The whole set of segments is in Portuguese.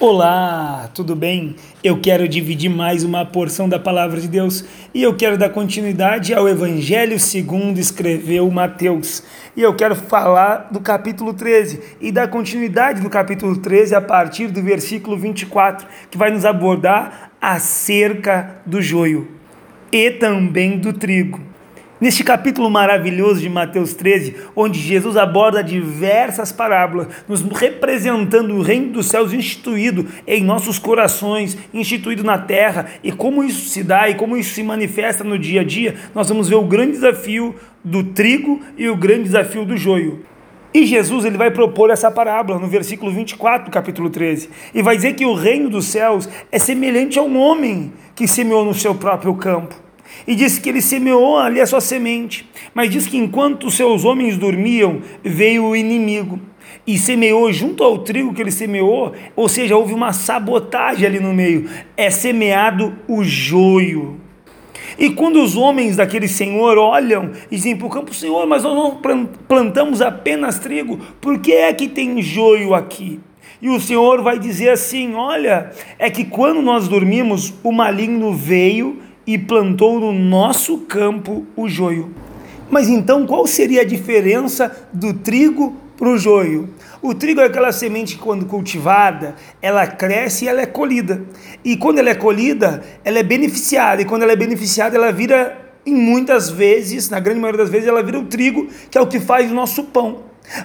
Olá, tudo bem? Eu quero dividir mais uma porção da palavra de Deus e eu quero dar continuidade ao Evangelho segundo escreveu Mateus. E eu quero falar do capítulo 13 e dar continuidade do capítulo 13 a partir do versículo 24, que vai nos abordar acerca do joio e também do trigo. Neste capítulo maravilhoso de Mateus 13, onde Jesus aborda diversas parábolas, nos representando o reino dos céus instituído em nossos corações, instituído na terra, e como isso se dá e como isso se manifesta no dia a dia, nós vamos ver o grande desafio do trigo e o grande desafio do joio. E Jesus ele vai propor essa parábola no versículo 24 do capítulo 13, e vai dizer que o reino dos céus é semelhante a um homem que semeou no seu próprio campo e diz que ele semeou ali a sua semente, mas diz que enquanto seus homens dormiam, veio o inimigo e semeou junto ao trigo que ele semeou, ou seja, houve uma sabotagem ali no meio. É semeado o joio. E quando os homens daquele senhor olham e dizem para o campo, Senhor, mas nós não plantamos apenas trigo, por que é que tem joio aqui? E o Senhor vai dizer assim: Olha, é que quando nós dormimos, o maligno veio e plantou no nosso campo o joio. Mas então qual seria a diferença do trigo para o joio? O trigo é aquela semente que, quando cultivada, ela cresce e ela é colhida. E quando ela é colhida, ela é beneficiada. E quando ela é beneficiada, ela vira, em muitas vezes, na grande maioria das vezes, ela vira o trigo, que é o que faz o nosso pão.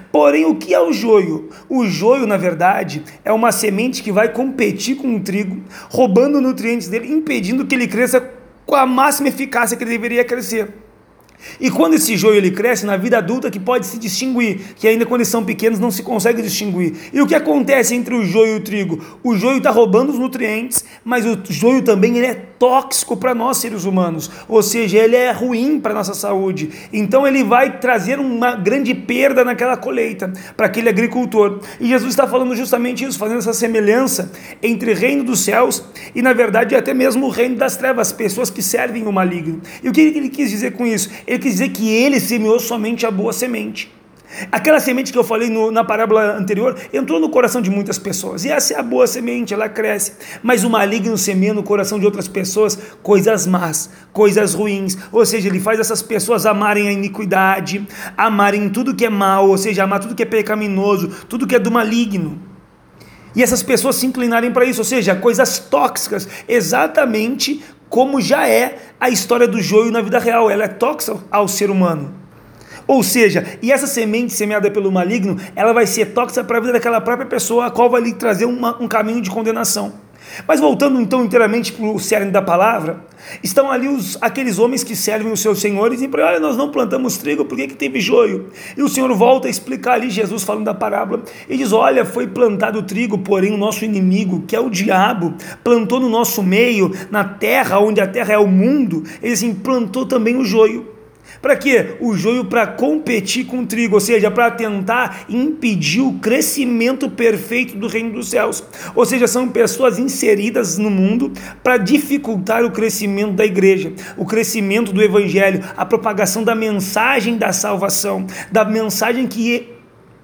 Porém, o que é o joio? O joio, na verdade, é uma semente que vai competir com o trigo, roubando nutrientes dele, impedindo que ele cresça com a máxima eficácia que ele deveria crescer. E quando esse joio ele cresce na vida adulta que pode se distinguir, que ainda quando eles são pequenos não se consegue distinguir. E o que acontece entre o joio e o trigo? O joio está roubando os nutrientes, mas o joio também ele é tóxico para nós seres humanos, ou seja, ele é ruim para nossa saúde. Então ele vai trazer uma grande perda naquela colheita para aquele agricultor. E Jesus está falando justamente isso, fazendo essa semelhança entre o reino dos céus e na verdade até mesmo o reino das trevas, pessoas que servem o maligno. E o que ele quis dizer com isso? Ele quis dizer que ele semeou somente a boa semente. Aquela semente que eu falei no, na parábola anterior entrou no coração de muitas pessoas. E essa é a boa semente, ela cresce. Mas o maligno semeia no coração de outras pessoas coisas más, coisas ruins. Ou seja, ele faz essas pessoas amarem a iniquidade, amarem tudo que é mal, ou seja, amar tudo que é pecaminoso, tudo que é do maligno. E essas pessoas se inclinarem para isso, ou seja, coisas tóxicas, exatamente como já é a história do joio na vida real. Ela é tóxica ao ser humano. Ou seja, e essa semente semeada pelo maligno, ela vai ser tóxica para a vida daquela própria pessoa, a qual vai lhe trazer uma, um caminho de condenação. Mas voltando então inteiramente para o cerne da palavra, estão ali os, aqueles homens que servem os seus senhores e dizem, olha, nós não plantamos trigo, por que, que teve joio? E o Senhor volta a explicar ali, Jesus falando da parábola, e diz, olha, foi plantado trigo, porém o nosso inimigo, que é o diabo, plantou no nosso meio, na terra, onde a terra é o mundo, ele assim, plantou também o joio. Para quê? O joio para competir com o trigo, ou seja, para tentar impedir o crescimento perfeito do reino dos céus. Ou seja, são pessoas inseridas no mundo para dificultar o crescimento da igreja, o crescimento do evangelho, a propagação da mensagem da salvação, da mensagem que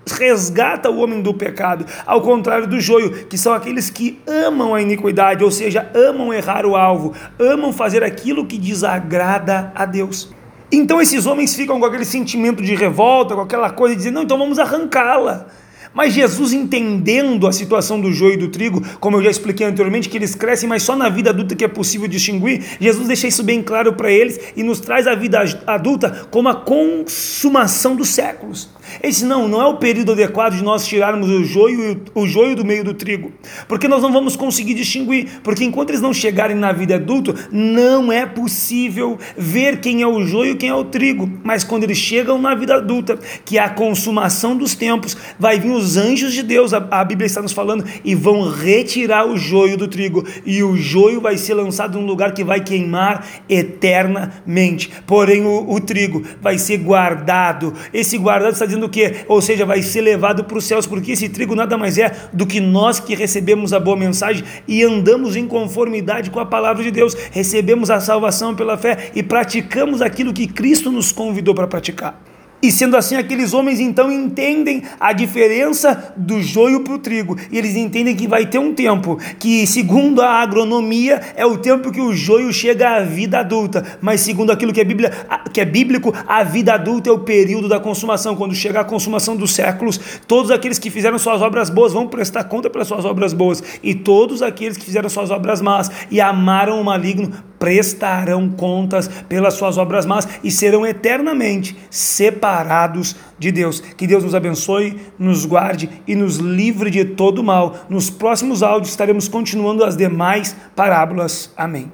resgata o homem do pecado, ao contrário do joio, que são aqueles que amam a iniquidade, ou seja, amam errar o alvo, amam fazer aquilo que desagrada a Deus. Então esses homens ficam com aquele sentimento de revolta, com aquela coisa de dizer, não, então vamos arrancá-la. Mas Jesus, entendendo a situação do joio e do trigo, como eu já expliquei anteriormente, que eles crescem, mas só na vida adulta que é possível distinguir, Jesus deixa isso bem claro para eles e nos traz a vida adulta como a consumação dos séculos. Ele disse: não, não é o período adequado de nós tirarmos o joio, o joio do meio do trigo, porque nós não vamos conseguir distinguir, porque enquanto eles não chegarem na vida adulta, não é possível ver quem é o joio e quem é o trigo. Mas quando eles chegam na vida adulta, que é a consumação dos tempos, vai vir os anjos de Deus, a, a Bíblia está nos falando, e vão retirar o joio do trigo, e o joio vai ser lançado num lugar que vai queimar eternamente. Porém, o, o trigo vai ser guardado. Esse guardado está dizendo o quê? Ou seja, vai ser levado para os céus, porque esse trigo nada mais é do que nós que recebemos a boa mensagem e andamos em conformidade com a palavra de Deus, recebemos a salvação pela fé e praticamos aquilo que Cristo nos convidou para praticar. E sendo assim, aqueles homens então entendem a diferença do joio para o trigo. E eles entendem que vai ter um tempo que, segundo a agronomia, é o tempo que o joio chega à vida adulta. Mas segundo aquilo que é, Bíblia, que é bíblico, a vida adulta é o período da consumação. Quando chega a consumação dos séculos, todos aqueles que fizeram suas obras boas vão prestar conta pelas suas obras boas. E todos aqueles que fizeram suas obras más e amaram o maligno prestarão contas pelas suas obras más e serão eternamente separados de Deus. Que Deus nos abençoe, nos guarde e nos livre de todo mal. Nos próximos áudios estaremos continuando as demais parábolas. Amém.